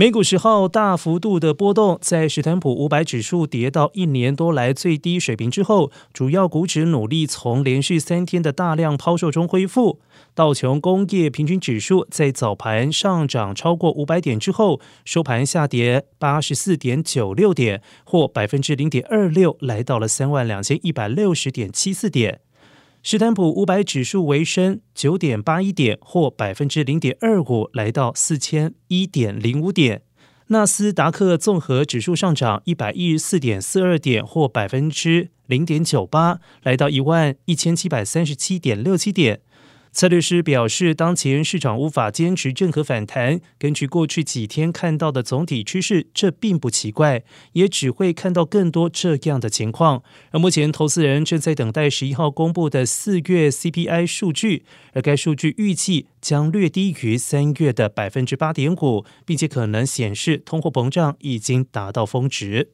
美股十号大幅度的波动，在史坦普五百指数跌到一年多来最低水平之后，主要股指努力从连续三天的大量抛售中恢复。道琼工业平均指数在早盘上涨超过五百点之后，收盘下跌八十四点九六点，或百分之零点二六，来到了三万两千一百六十点七四点。史坦普五百指数微升九点八一点，或百分之零点二五，来到四千一点零五点。纳斯达克综合指数上涨一百一十四点四二点，或百分之零点九八，来到一万一千七百三十七点六七点。策略师表示，当前市场无法坚持任何反弹。根据过去几天看到的总体趋势，这并不奇怪，也只会看到更多这样的情况。而目前，投资人正在等待十一号公布的四月 CPI 数据，而该数据预计将略低于三月的百分之八点五，并且可能显示通货膨胀已经达到峰值。